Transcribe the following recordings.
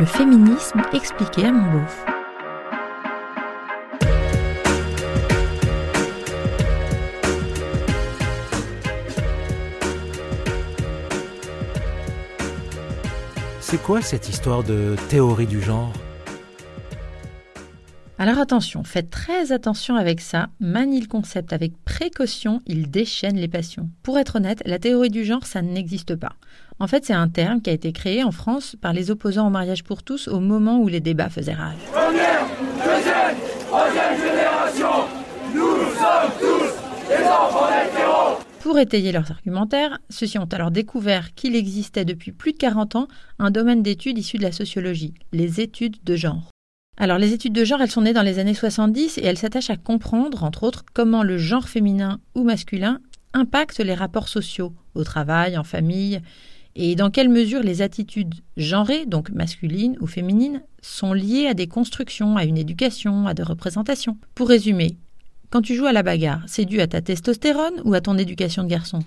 Le féminisme expliqué à mon. C'est quoi cette histoire de théorie du genre? Alors attention, faites très attention avec ça. Manie le concept avec précaution, il déchaîne les passions. Pour être honnête, la théorie du genre, ça n'existe pas. En fait, c'est un terme qui a été créé en France par les opposants au mariage pour tous au moment où les débats faisaient rage. Première, deuxième, troisième génération, nous sommes tous des enfants d'hétéros. Pour étayer leurs argumentaires, ceux-ci ont alors découvert qu'il existait depuis plus de 40 ans un domaine d'études issu de la sociologie, les études de genre. Alors les études de genre, elles sont nées dans les années 70 et elles s'attachent à comprendre, entre autres, comment le genre féminin ou masculin impacte les rapports sociaux, au travail, en famille, et dans quelle mesure les attitudes genrées, donc masculines ou féminines, sont liées à des constructions, à une éducation, à des représentations. Pour résumer, quand tu joues à la bagarre, c'est dû à ta testostérone ou à ton éducation de garçon?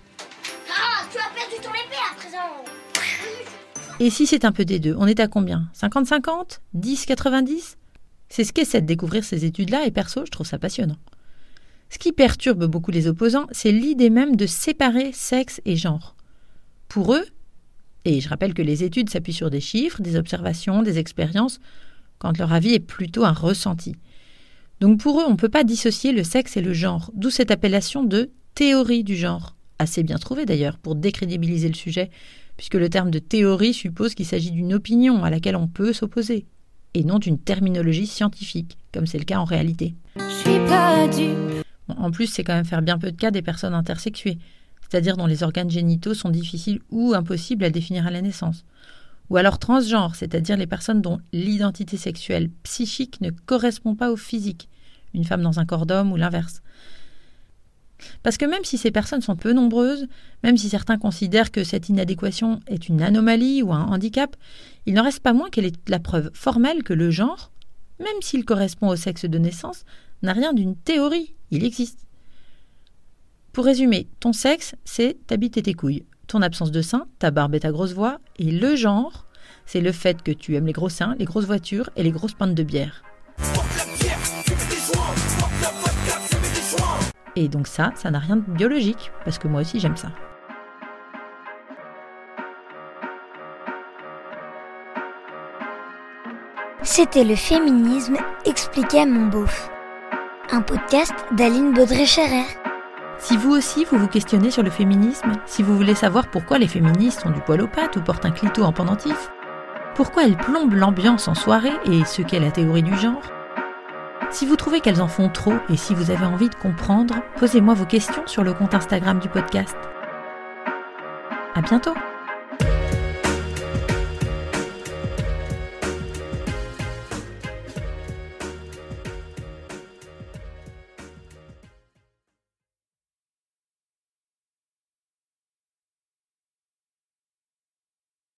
Ah, tu as perdu ton épée à présent. Et si c'est un peu des deux, on est à combien? 50-50 10-90 C'est ce qu'essaient de découvrir ces études-là et perso, je trouve ça passionnant. Ce qui perturbe beaucoup les opposants, c'est l'idée même de séparer sexe et genre. Pour eux, et je rappelle que les études s'appuient sur des chiffres, des observations, des expériences, quand leur avis est plutôt un ressenti. Donc pour eux, on ne peut pas dissocier le sexe et le genre, d'où cette appellation de théorie du genre, assez bien trouvée d'ailleurs pour décrédibiliser le sujet, puisque le terme de théorie suppose qu'il s'agit d'une opinion à laquelle on peut s'opposer, et non d'une terminologie scientifique, comme c'est le cas en réalité. en plus, c'est quand même faire bien peu de cas des personnes intersexuées, c'est-à-dire dont les organes génitaux sont difficiles ou impossibles à définir à la naissance. Ou alors transgenre, c'est-à-dire les personnes dont l'identité sexuelle psychique ne correspond pas au physique, une femme dans un corps d'homme ou l'inverse. Parce que même si ces personnes sont peu nombreuses, même si certains considèrent que cette inadéquation est une anomalie ou un handicap, il n'en reste pas moins qu'elle est la preuve formelle que le genre, même s'il correspond au sexe de naissance, n'a rien d'une théorie, il existe. Pour résumer, ton sexe, c'est ta bite et tes couilles. Ton absence de sein, ta barbe et ta grosse voix. Et le genre, c'est le fait que tu aimes les gros seins, les grosses voitures et les grosses pintes de bière. Et donc ça, ça n'a rien de biologique, parce que moi aussi j'aime ça. C'était le féminisme expliqué à mon beauf. Un podcast d'Aline Baudré-Scherer. Si vous aussi vous vous questionnez sur le féminisme, si vous voulez savoir pourquoi les féministes ont du poil aux pattes ou portent un clito en pendentif, pourquoi elles plombent l'ambiance en soirée et ce qu'est la théorie du genre, si vous trouvez qu'elles en font trop et si vous avez envie de comprendre, posez-moi vos questions sur le compte Instagram du podcast. À bientôt!